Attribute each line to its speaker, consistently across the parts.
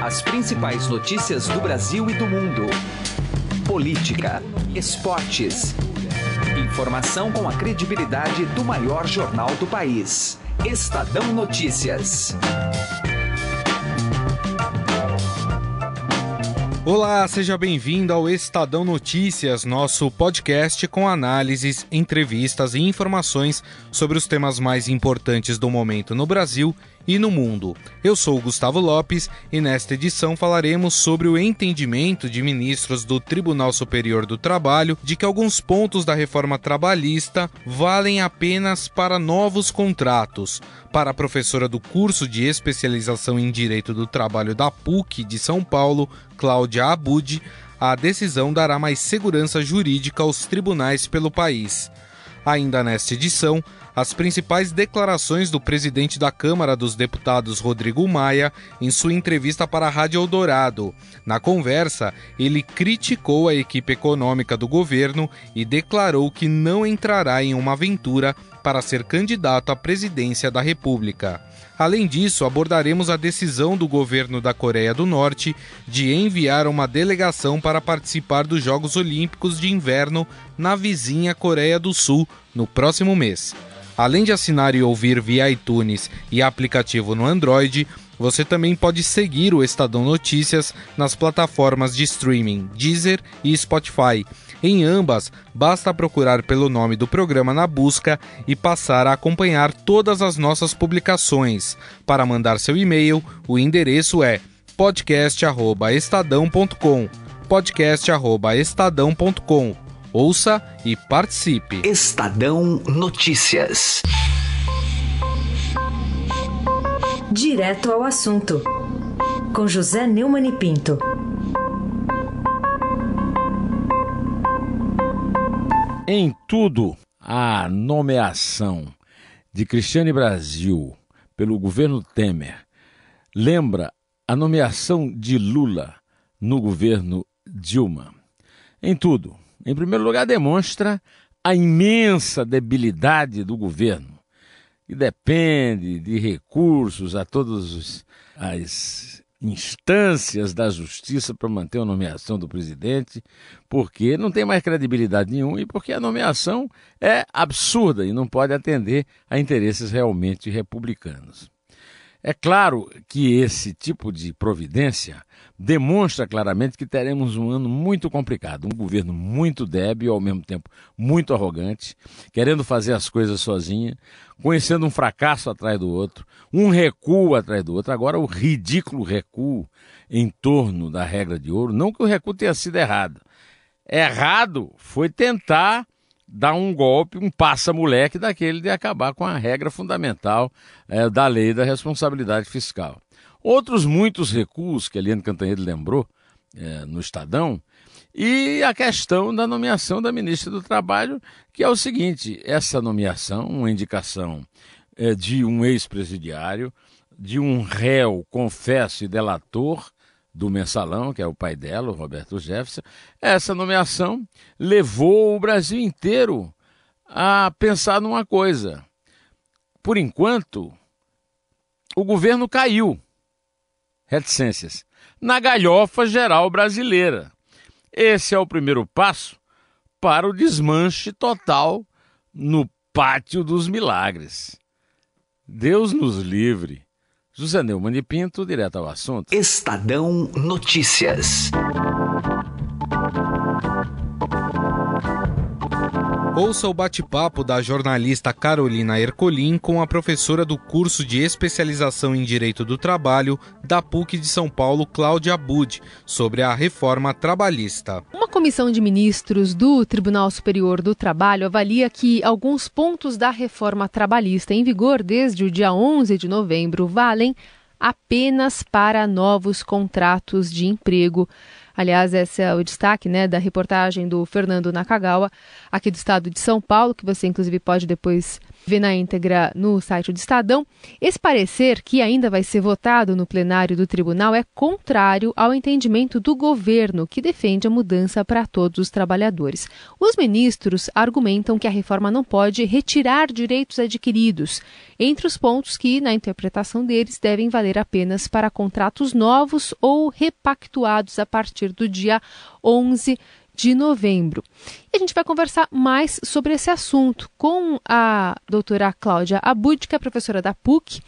Speaker 1: As principais notícias do Brasil e do mundo. Política, esportes. Informação com a credibilidade do maior jornal do país. Estadão Notícias.
Speaker 2: Olá, seja bem-vindo ao Estadão Notícias, nosso podcast com análises, entrevistas e informações sobre os temas mais importantes do momento no Brasil e no mundo. Eu sou Gustavo Lopes e nesta edição falaremos sobre o entendimento de ministros do Tribunal Superior do Trabalho de que alguns pontos da reforma trabalhista valem apenas para novos contratos. Para a professora do curso de especialização em Direito do Trabalho da PUC de São Paulo, Cláudia Abud, a decisão dará mais segurança jurídica aos tribunais pelo país. Ainda nesta edição, as principais declarações do presidente da Câmara dos Deputados, Rodrigo Maia, em sua entrevista para a Rádio Eldorado. Na conversa, ele criticou a equipe econômica do governo e declarou que não entrará em uma aventura para ser candidato à presidência da República. Além disso, abordaremos a decisão do governo da Coreia do Norte de enviar uma delegação para participar dos Jogos Olímpicos de Inverno na vizinha Coreia do Sul no próximo mês. Além de assinar e ouvir via iTunes e aplicativo no Android, você também pode seguir o Estadão Notícias nas plataformas de streaming Deezer e Spotify. Em ambas, basta procurar pelo nome do programa na busca e passar a acompanhar todas as nossas publicações. Para mandar seu e-mail, o endereço é podcast@estadão.com. podcast@estadão.com Ouça e participe.
Speaker 1: Estadão Notícias.
Speaker 3: Direto ao assunto. Com José Neumann e Pinto.
Speaker 4: Em tudo, a nomeação de Cristiane Brasil pelo governo Temer lembra a nomeação de Lula no governo Dilma. Em tudo, em primeiro lugar, demonstra a imensa debilidade do governo, que depende de recursos a todas as instâncias da justiça para manter a nomeação do presidente, porque não tem mais credibilidade nenhuma e porque a nomeação é absurda e não pode atender a interesses realmente republicanos. É claro que esse tipo de providência demonstra claramente que teremos um ano muito complicado, um governo muito débil ao mesmo tempo muito arrogante, querendo fazer as coisas sozinha, conhecendo um fracasso atrás do outro, um recuo atrás do outro. Agora o ridículo recuo em torno da regra de ouro, não que o recuo tenha sido errado. Errado foi tentar dar um golpe, um passa-moleque daquele de acabar com a regra fundamental é, da lei da responsabilidade fiscal. Outros muitos recuos que a Eliane Cantanhede lembrou é, no Estadão, e a questão da nomeação da ministra do Trabalho, que é o seguinte: essa nomeação, uma indicação é, de um ex-presidiário, de um réu, confesso e delator, do mensalão, que é o pai dela, o Roberto Jefferson, essa nomeação levou o Brasil inteiro a pensar numa coisa. Por enquanto, o governo caiu, reticências, na galhofa geral brasileira. Esse é o primeiro passo para o desmanche total no pátio dos milagres. Deus nos livre José Neumann e Pinto, direto ao assunto.
Speaker 1: Estadão Notícias.
Speaker 2: Ouça o bate-papo da jornalista Carolina Ercolim com a professora do curso de especialização em Direito do Trabalho da PUC de São Paulo, Cláudia Bud, sobre a reforma trabalhista.
Speaker 5: Uma comissão de ministros do Tribunal Superior do Trabalho avalia que alguns pontos da reforma trabalhista em vigor desde o dia 11 de novembro valem apenas para novos contratos de emprego. Aliás, esse é o destaque né, da reportagem do Fernando Nakagawa, aqui do estado de São Paulo, que você inclusive pode depois ver na íntegra no site do Estadão. Esse parecer, que ainda vai ser votado no plenário do tribunal, é contrário ao entendimento do governo, que defende a mudança para todos os trabalhadores. Os ministros argumentam que a reforma não pode retirar direitos adquiridos, entre os pontos que, na interpretação deles, devem valer apenas para contratos novos ou repactuados a partir do dia 11 de novembro. E a gente vai conversar mais sobre esse assunto com a doutora Cláudia Abud, que é professora da PUC,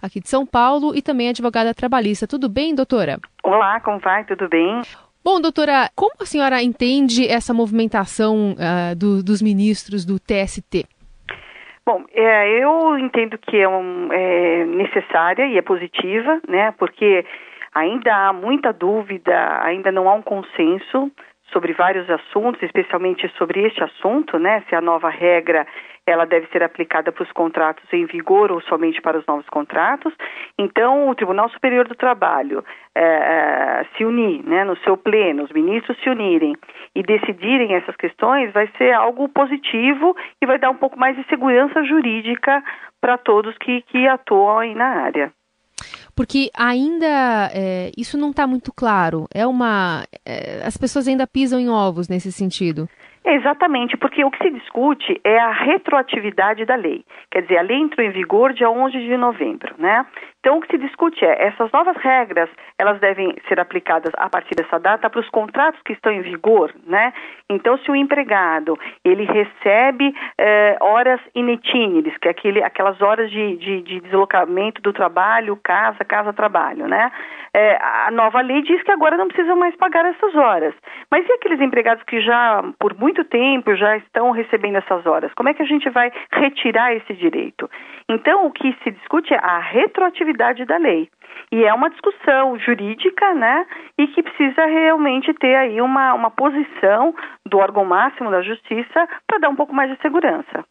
Speaker 5: aqui de São Paulo, e também advogada trabalhista. Tudo bem, doutora?
Speaker 6: Olá, como vai? Tudo bem?
Speaker 5: Bom, doutora, como a senhora entende essa movimentação uh, do, dos ministros do TST?
Speaker 6: Bom, é, eu entendo que é, um, é, necessária e é positiva, né? Porque ainda há muita dúvida, ainda não há um consenso sobre vários assuntos, especialmente sobre este assunto, né? Se a nova regra ela deve ser aplicada para os contratos em vigor ou somente para os novos contratos. Então, o Tribunal Superior do Trabalho é, se unir, né, no seu pleno, os ministros se unirem e decidirem essas questões, vai ser algo positivo e vai dar um pouco mais de segurança jurídica para todos que, que atuam aí na área
Speaker 5: porque ainda é, isso não está muito claro. É uma, é, as pessoas ainda pisam em ovos nesse sentido.
Speaker 6: Exatamente, porque o que se discute é a retroatividade da lei. Quer dizer, a lei entrou em vigor dia 11 de novembro, né? Então, o que se discute é, essas novas regras, elas devem ser aplicadas a partir dessa data para os contratos que estão em vigor, né? Então, se o empregado, ele recebe eh, horas inetíneres, que é aquele, aquelas horas de, de, de deslocamento do trabalho, casa, casa, trabalho, né? É, a nova lei diz que agora não precisam mais pagar essas horas. Mas e aqueles empregados que já, por muito tempo, já estão recebendo essas horas? Como é que a gente vai retirar esse direito? Então, o que se discute é a retroatividade da lei. E é uma discussão jurídica, né? E que precisa realmente ter aí uma, uma posição do órgão máximo da justiça para dar um pouco mais de segurança.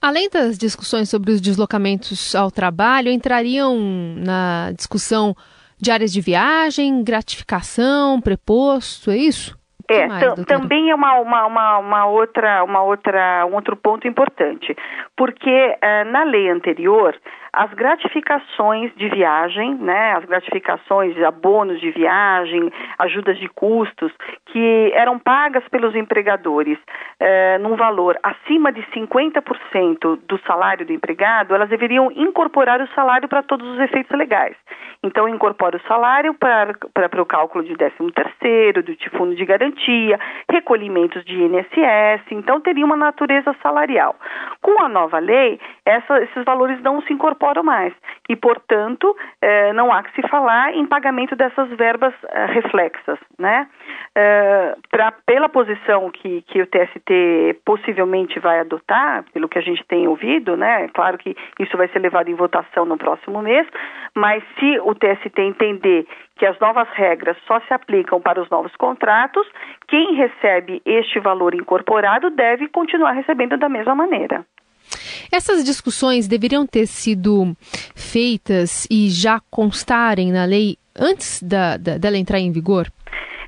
Speaker 5: Além das discussões sobre os deslocamentos ao trabalho, entrariam na discussão de áreas de viagem, gratificação, preposto, é isso?
Speaker 6: É, mais, também é uma, uma, uma, uma, outra, uma outra, um outro ponto importante, porque uh, na lei anterior as gratificações de viagem, né, as gratificações, abonos de viagem, ajudas de custos, que eram pagas pelos empregadores eh, num valor acima de 50% do salário do empregado, elas deveriam incorporar o salário para todos os efeitos legais. Então, incorpora o salário para, o cálculo de 13 terceiro, do fundo de garantia, recolhimentos de INSS, então teria uma natureza salarial. Com a nova lei, essa, esses valores não se incorporam incorporam mais. E, portanto, eh, não há que se falar em pagamento dessas verbas eh, reflexas. Né? Eh, pra, pela posição que, que o TST possivelmente vai adotar, pelo que a gente tem ouvido, né? é claro que isso vai ser levado em votação no próximo mês, mas se o TST entender que as novas regras só se aplicam para os novos contratos, quem recebe este valor incorporado deve continuar recebendo da mesma maneira.
Speaker 5: Essas discussões deveriam ter sido feitas e já constarem na lei antes da, da, dela entrar em vigor?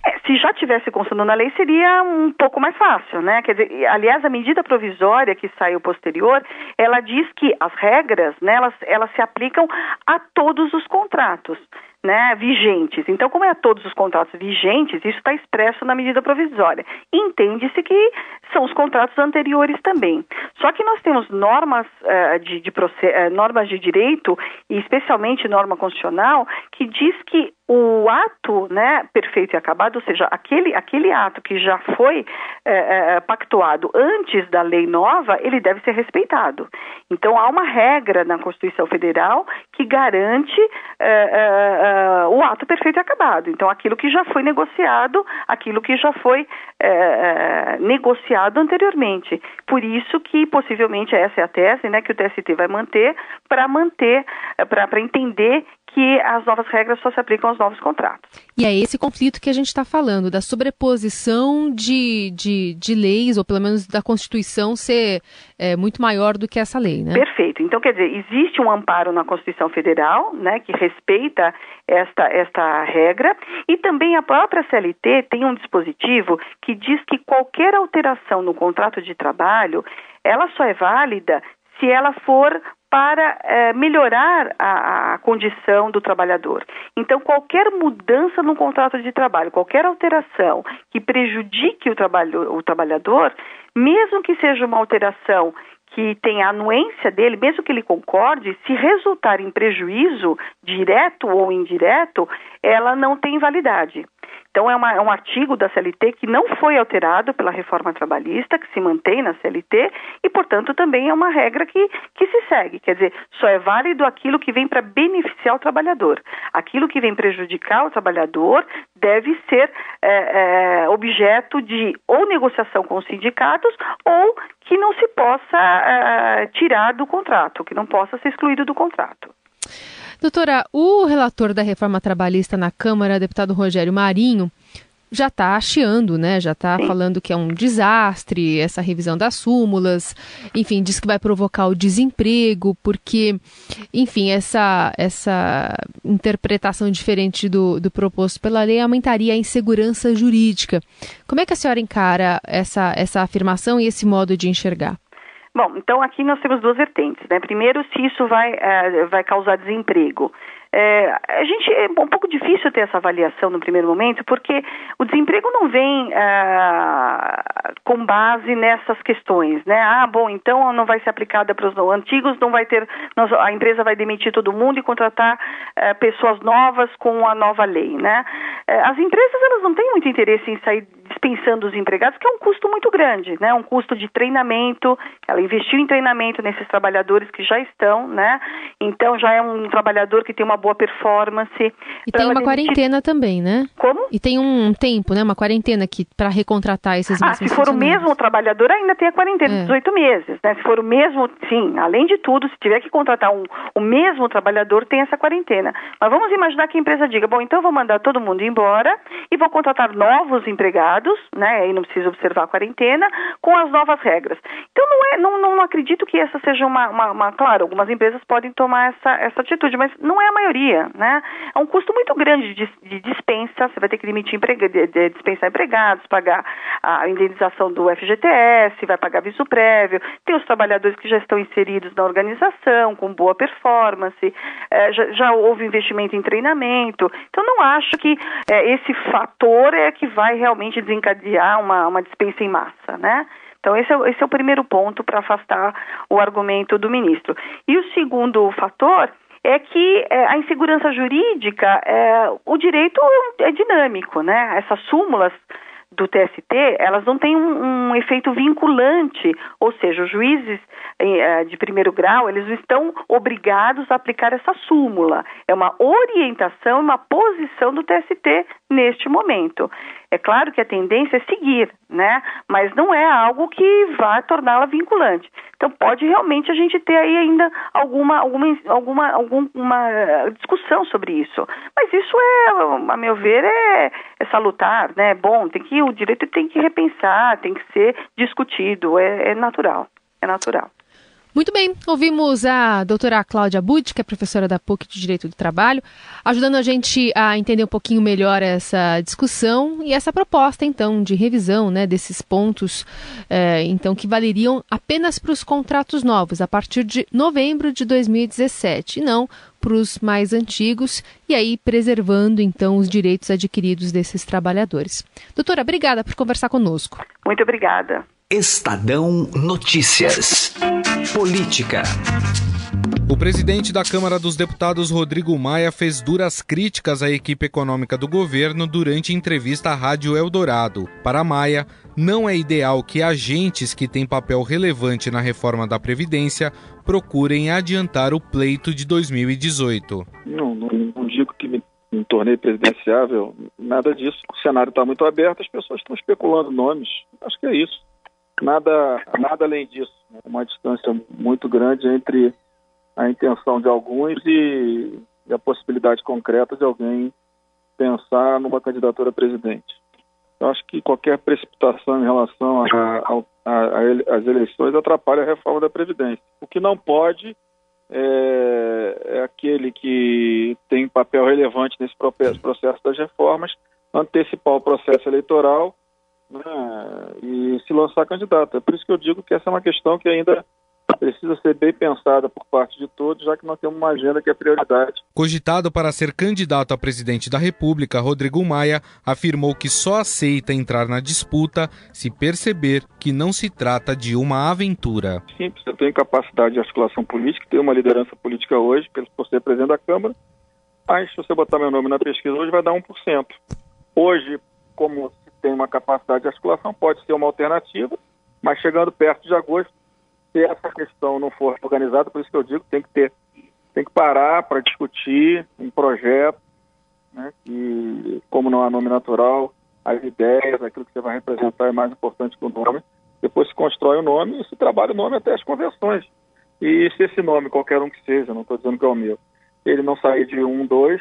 Speaker 6: É, se já tivesse constando na lei, seria um pouco mais fácil, né? Quer dizer, aliás, a medida provisória que saiu posterior, ela diz que as regras, né, elas, elas se aplicam a todos os contratos né, vigentes. Então, como é a todos os contratos vigentes, isso está expresso na medida provisória. Entende-se que são os contratos anteriores também. Só que nós temos normas, uh, de, de uh, normas de direito, e especialmente norma constitucional, que diz que o ato né, perfeito e acabado, ou seja, aquele, aquele ato que já foi é, pactuado antes da lei nova, ele deve ser respeitado. Então, há uma regra na Constituição Federal que garante o ato perfeito e acabado. Então, aquilo que já foi negociado, aquilo que já foi negociado anteriormente. Por isso que, possivelmente, essa é a tese né, que o TST vai manter para manter, para entender que as novas regras só se aplicam aos novos contratos.
Speaker 5: E é esse conflito que a gente está falando, da sobreposição de, de, de, leis, ou pelo menos da Constituição ser é, muito maior do que essa lei, né?
Speaker 6: Perfeito. Então, quer dizer, existe um amparo na Constituição Federal, né, que respeita esta, esta regra, e também a própria CLT tem um dispositivo que diz que qualquer alteração no contrato de trabalho, ela só é válida se ela for para é, melhorar a, a, condição do trabalhador. Então, qualquer mudança no contrato de trabalho, qualquer alteração que prejudique o, trabalho, o trabalhador, mesmo que seja uma alteração que tenha anuência dele, mesmo que ele concorde, se resultar em prejuízo direto ou indireto, ela não tem validade. Então, é, uma, é, um artigo da CLT que não foi alterado pela reforma trabalhista, que se mantém na CLT, e, portanto, também é uma regra que, que se segue. Quer dizer, só é válido aquilo que vem para beneficiar o trabalhador. Aquilo que vem prejudicar o trabalhador deve ser é, é, objeto de ou negociação com os sindicatos ou que não se possa é, tirar do contrato, que não possa ser excluído do contrato.
Speaker 5: Doutora, o relator da reforma trabalhista na Câmara, deputado Rogério Marinho, já está chiando, né? Já está falando que é um desastre essa revisão das súmulas. Enfim, diz que vai provocar o desemprego, porque, enfim, essa, essa interpretação diferente do, do proposto pela lei aumentaria a insegurança jurídica. Como é que a senhora encara essa, essa afirmação e esse modo de enxergar?
Speaker 6: Bom, então aqui nós temos duas vertentes. Né? Primeiro, se isso vai, uh, vai causar desemprego. É, a gente é um pouco difícil ter essa avaliação no primeiro momento, porque o desemprego não vem ah, com base nessas questões, né? Ah, bom, então não vai ser aplicada para os antigos, não vai ter, a empresa vai demitir todo mundo e contratar eh, pessoas novas com a nova lei, né? As empresas elas não têm muito interesse em sair dispensando os empregados, que é um custo muito grande, né? Um custo de treinamento, ela investiu em treinamento nesses trabalhadores que já estão, né? Então já é um trabalhador que tem uma boa performance.
Speaker 5: E tem uma quarentena também, né?
Speaker 6: Como?
Speaker 5: E tem um tempo, né? Uma quarentena que para recontratar esses
Speaker 6: Ah, se for o mesmo trabalhador, ainda tem a quarentena de é. 18 meses, né? Se for o mesmo, sim, além de tudo, se tiver que contratar um, o mesmo trabalhador, tem essa quarentena. Mas vamos imaginar que a empresa diga, bom, então eu vou mandar todo mundo embora e vou contratar novos empregados, né? Aí não precisa observar a quarentena, com as novas regras. Então não é, não, não acredito que essa seja uma, uma, uma claro, algumas empresas podem tomar essa, essa atitude, mas não é a maioria, né? É um custo muito grande de, de dispensa, você vai ter que demitir emprega, de, de dispensar empregados, pagar a indenização do FGTS, vai pagar visto prévio, tem os trabalhadores que já estão inseridos na organização, com boa performance, é, já, já, houve investimento em treinamento, então não acho que é, esse fator é que vai realmente desencadear uma, uma dispensa em massa, né? Então, esse é, esse é o primeiro ponto para afastar o argumento do ministro. E o segundo fator é que é, a insegurança jurídica, é, o direito é dinâmico, né? Essas súmulas do TST, elas não têm um, um efeito vinculante, ou seja, os juízes eh, de primeiro grau, eles estão obrigados a aplicar essa súmula. É uma orientação, uma posição do TST neste momento. É claro que a tendência é seguir, né? Mas não é algo que vá torná-la vinculante. Então pode realmente a gente ter aí ainda alguma, alguma, alguma, alguma discussão sobre isso. Mas isso é, a meu ver, é, é salutar, né? Bom, tem que o direito tem que repensar, tem que ser discutido, é, é natural, é natural.
Speaker 5: Muito bem, ouvimos a doutora Cláudia Bud, que é professora da PUC de Direito do Trabalho, ajudando a gente a entender um pouquinho melhor essa discussão e essa proposta, então, de revisão né, desses pontos, é, então, que valeriam apenas para os contratos novos, a partir de novembro de 2017, e não para os mais antigos, e aí preservando, então, os direitos adquiridos desses trabalhadores. Doutora, obrigada por conversar conosco.
Speaker 6: Muito obrigada.
Speaker 1: Estadão Notícias. Política.
Speaker 2: O presidente da Câmara dos Deputados, Rodrigo Maia, fez duras críticas à equipe econômica do governo durante entrevista à Rádio Eldorado. Para Maia, não é ideal que agentes que têm papel relevante na reforma da Previdência procurem adiantar o pleito de 2018.
Speaker 7: Não, não, não digo que me, me tornei presidenciável, nada disso. O cenário está muito aberto, as pessoas estão especulando nomes. Acho que é isso nada, nada além disso. Uma distância muito grande entre a intenção de alguns e, e a possibilidade concreta de alguém pensar numa candidatura a presidente. Eu acho que qualquer precipitação em relação às eleições atrapalha a reforma da Previdência. O que não pode é, é, aquele que tem papel relevante nesse processo das reformas antecipar o processo eleitoral né, e se lançar candidato. É por isso que eu digo que essa é uma questão que ainda precisa ser bem pensada por parte de todos, já que nós temos uma agenda que é prioridade.
Speaker 2: Cogitado para ser candidato a presidente da República, Rodrigo Maia afirmou que só aceita entrar na disputa se perceber que não se trata de uma aventura.
Speaker 7: Simples, eu tenho capacidade de articulação política, tenho uma liderança política hoje, por ser presidente da Câmara, mas se você botar meu nome na pesquisa hoje vai dar 1%. Hoje, como tem uma capacidade de articulação, pode ser uma alternativa, mas chegando perto de agosto, se essa questão não for organizada, por isso que eu digo, tem que ter, tem que parar para discutir um projeto, né, que como não há nome natural, as ideias, aquilo que você vai representar é mais importante que o nome. Depois se constrói o nome e se trabalha o nome até as convenções. E se esse nome, qualquer um que seja, não estou dizendo que é o meu, ele não sair de um, dois,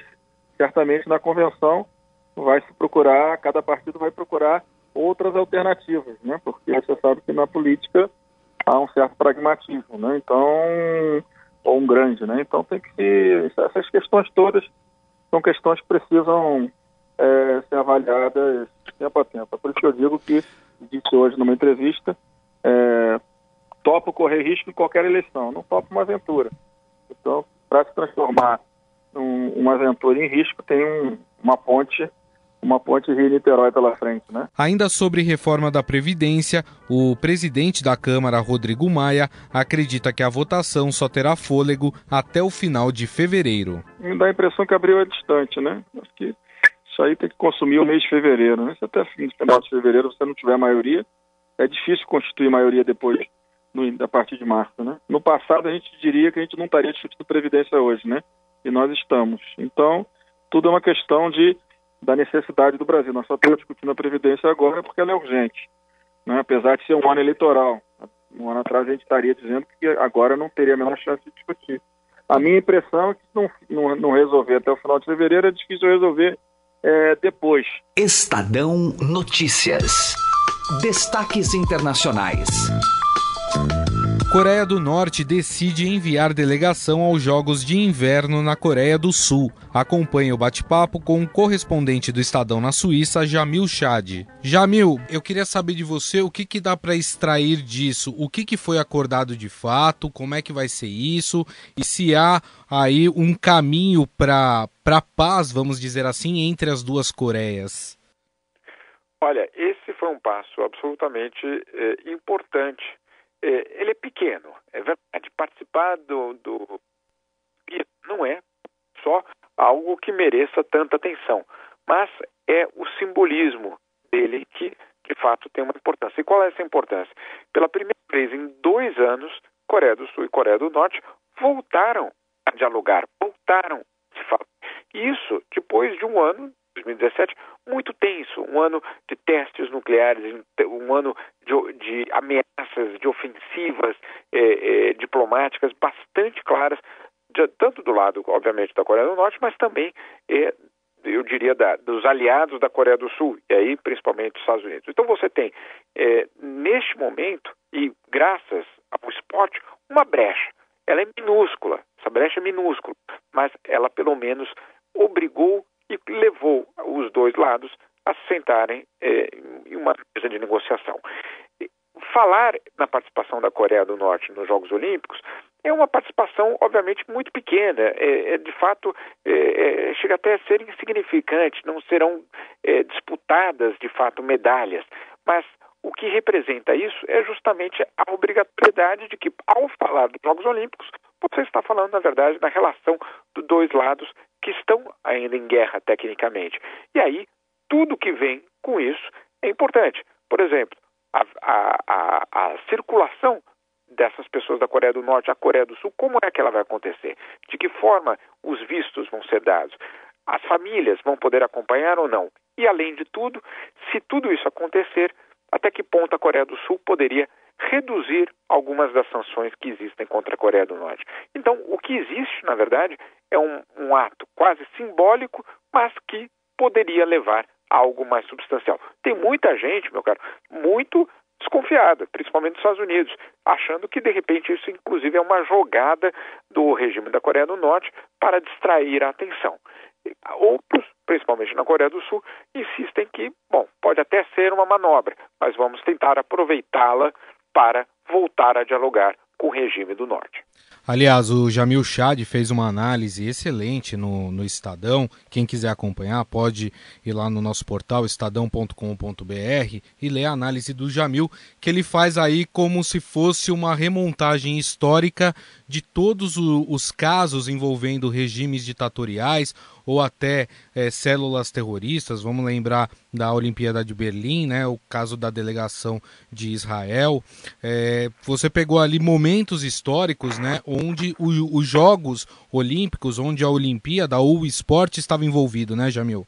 Speaker 7: certamente na convenção vai se procurar, cada partido vai procurar outras alternativas, né? Porque você sabe que na política há um certo pragmatismo, né? Então, ou um grande, né? Então tem que se, essas questões todas são questões que precisam é, ser avaliadas tempo a tempo. É por isso que eu digo que disse hoje numa entrevista, é, topo correr risco em qualquer eleição, não topo uma aventura. Então, para se transformar um, uma aventura em risco, tem um, uma ponte uma ponte Rio-Niterói pela frente, né?
Speaker 2: Ainda sobre reforma da Previdência, o presidente da Câmara, Rodrigo Maia, acredita que a votação só terá fôlego até o final de fevereiro.
Speaker 7: Me dá a impressão que abril é distante, né? Acho que isso aí tem que consumir o mês de fevereiro, né? Se até final de fevereiro você não tiver maioria, é difícil constituir maioria depois, no, a partir de março, né? No passado a gente diria que a gente não estaria discutindo Previdência hoje, né? E nós estamos. Então, tudo é uma questão de da necessidade do Brasil. Nós só estamos discutindo a Previdência agora porque ela é urgente, né? apesar de ser um ano eleitoral. Um ano atrás a gente estaria dizendo que agora não teria a menor chance de discutir. A minha impressão é que se não, não, não resolver até o final de fevereiro, é difícil resolver é, depois.
Speaker 1: Estadão Notícias. Destaques internacionais.
Speaker 2: Coreia do Norte decide enviar delegação aos Jogos de Inverno na Coreia do Sul. Acompanhe o bate-papo com o correspondente do Estadão na Suíça, Jamil Chad. Jamil, eu queria saber de você o que, que dá para extrair disso, o que, que foi acordado de fato, como é que vai ser isso e se há aí um caminho para paz, vamos dizer assim, entre as duas Coreias.
Speaker 8: Olha, esse foi um passo absolutamente eh, importante ele é pequeno, é verdade. Participar do, do não é só algo que mereça tanta atenção, mas é o simbolismo dele que, de fato, tem uma importância. E qual é essa importância? Pela primeira vez em dois anos, Coreia do Sul e Coreia do Norte voltaram a dialogar, voltaram se falar. Isso depois de um ano 2017 muito tenso, um ano de testes nucleares, um ano de, de ameaças, de ofensivas eh, eh, diplomáticas bastante claras, de, tanto do lado, obviamente, da Coreia do Norte, mas também, eh, eu diria, da, dos aliados da Coreia do Sul, e aí principalmente dos Estados Unidos. Então você tem, neste momento, e graças ao esporte, uma brecha. Ela é minúscula, essa brecha é minúscula, mas ela pelo menos obrigou e levou os dois lados a se sentarem é, em uma mesa de negociação. Falar na participação da Coreia do Norte nos Jogos Olímpicos é uma participação, obviamente, muito pequena. É, é de fato, é, é chega até a ser insignificante. Não serão é, disputadas, de fato, medalhas. Mas o que representa isso é justamente a obrigatoriedade de que, ao falar dos Jogos Olímpicos, você está falando, na verdade, da relação dos dois lados que estão ainda em guerra tecnicamente. E aí, tudo que vem com isso é importante. Por exemplo, a, a, a, a circulação dessas pessoas da Coreia do Norte à Coreia do Sul, como é que ela vai acontecer? De que forma os vistos vão ser dados? As famílias vão poder acompanhar ou não? E, além de tudo, se tudo isso acontecer, até que ponto a Coreia do Sul poderia reduzir algumas das sanções que existem contra a Coreia do Norte. Então, o que existe, na verdade, é um, um ato quase simbólico, mas que poderia levar a algo mais substancial. Tem muita gente, meu caro, muito desconfiada, principalmente nos Estados Unidos, achando que de repente isso inclusive é uma jogada do regime da Coreia do Norte para distrair a atenção. Outros, principalmente na Coreia do Sul, insistem que, bom, pode até ser uma manobra, mas vamos tentar aproveitá-la para voltar a dialogar com o regime do Norte.
Speaker 2: Aliás, o Jamil Chad fez uma análise excelente no, no Estadão. Quem quiser acompanhar pode ir lá no nosso portal estadão.com.br e ler a análise do Jamil, que ele faz aí como se fosse uma remontagem histórica de todos os casos envolvendo regimes ditatoriais ou até é, células terroristas. Vamos lembrar da Olimpíada de Berlim, né, o caso da delegação de Israel. É, você pegou ali momentos históricos, né, onde o, os Jogos Olímpicos, onde a Olimpíada ou o esporte estava envolvido, né, Jamil?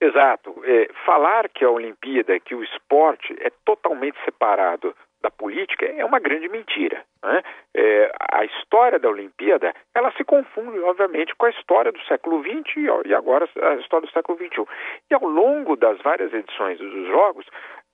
Speaker 8: Exato. É, falar que a Olimpíada, que o esporte é totalmente separado da política é uma grande mentira. Né? É, a história da Olimpíada ela se confunde, obviamente, com a história do século XX e agora a história do século XXI. E ao longo das várias edições dos Jogos,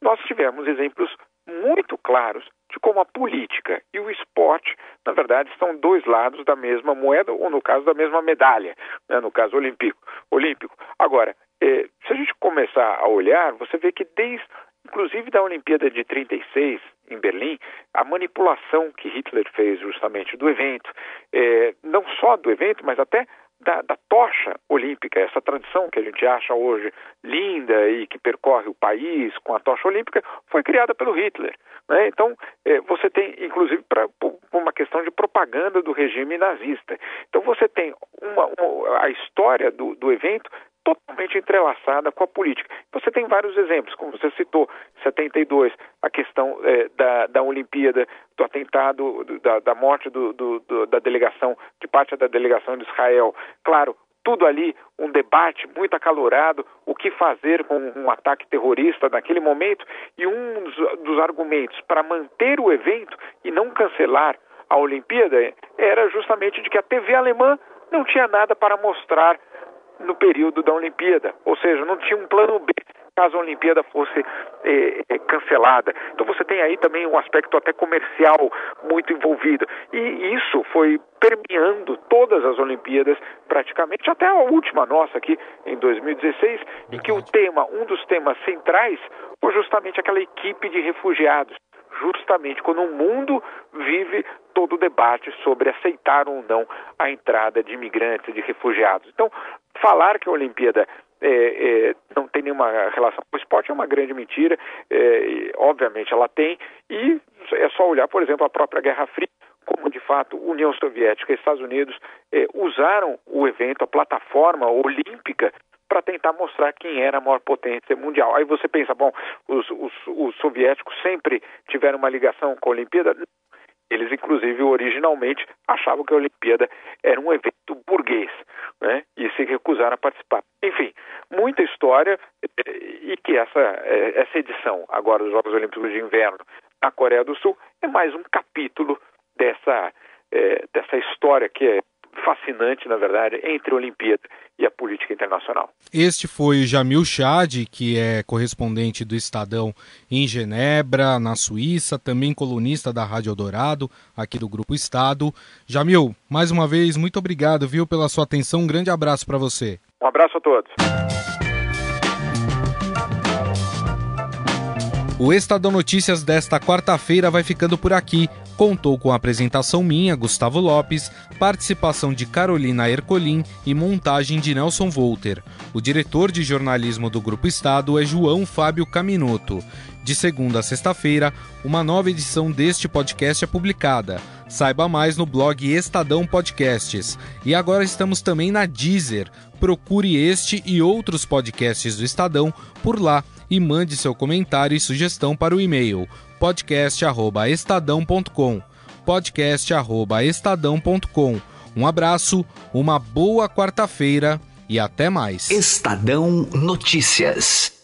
Speaker 8: nós tivemos exemplos muito claros de como a política e o esporte, na verdade, são dois lados da mesma moeda, ou no caso da mesma medalha, né? no caso olímpico. olímpico. Agora, eh, se a gente começar a olhar, você vê que desde, inclusive da Olimpíada de 36, em Berlim, a manipulação que Hitler fez justamente do evento, é, não só do evento, mas até da, da, tocha olímpica, essa tradição que a gente acha hoje linda e que percorre o país com a tocha olímpica, foi criada pelo Hitler. Né? Então, é, você tem, inclusive, para uma questão de propaganda do regime nazista. Então, você tem uma, uma, a história do, do evento totalmente entrelaçada com a política. Você tem vários exemplos, como você citou, 72, a questão é, da, da Olimpíada, do atentado, do, da, da, morte do, do, da delegação, de parte da delegação de Israel. Claro, tudo ali um debate muito acalorado, o que fazer com um ataque terrorista naquele momento, e um dos, dos argumentos para manter o evento e não cancelar a Olimpíada era justamente de que a TV alemã não tinha nada para mostrar no período da Olimpíada, ou seja, não tinha um plano B caso a Olimpíada fosse eh, eh, cancelada. Então você tem aí também um aspecto até comercial muito envolvido. E isso foi permeando todas as Olimpíadas, praticamente, até a última nossa aqui, em 2016, em que o tema, um dos temas centrais, foi justamente aquela equipe de refugiados justamente quando o mundo vive todo o debate sobre aceitar ou não a entrada de imigrantes, de refugiados. Então, falar que a Olimpíada é, é, não tem nenhuma relação com o esporte é uma grande mentira. É, obviamente ela tem, e é só olhar, por exemplo, a própria Guerra Fria, como de fato União Soviética e Estados Unidos é, usaram o evento, a plataforma olímpica, para tentar mostrar quem era a maior potência mundial. Aí você pensa, bom, os, os, os soviéticos sempre tiveram uma ligação com a Olimpíada? Eles, inclusive, originalmente achavam que a Olimpíada era um evento burguês, né? E se recusaram a participar. Enfim, muita história eh, e que essa, eh, essa edição agora dos Jogos Olímpicos de Inverno na Coreia do Sul é mais um capítulo dessa, é, dessa história que é fascinante, na verdade, entre a Olimpíada e a política internacional.
Speaker 2: Este foi Jamil Chad, que é correspondente do Estadão em Genebra, na Suíça, também colunista da Rádio Eldorado, aqui do Grupo Estado. Jamil, mais uma vez, muito obrigado, viu, pela sua atenção. Um grande abraço para você.
Speaker 8: Um abraço a todos.
Speaker 2: O Estadão Notícias desta quarta-feira vai ficando por aqui. Contou com a apresentação minha, Gustavo Lopes, participação de Carolina Ercolim e montagem de Nelson Volter. O diretor de jornalismo do Grupo Estado é João Fábio Caminoto. De segunda a sexta-feira, uma nova edição deste podcast é publicada. Saiba mais no blog Estadão Podcasts. E agora estamos também na Deezer. Procure este e outros podcasts do Estadão por lá e mande seu comentário e sugestão para o e-mail podcast@estadão.com. podcast@estadão.com. Um abraço, uma boa quarta-feira e até mais.
Speaker 1: Estadão Notícias.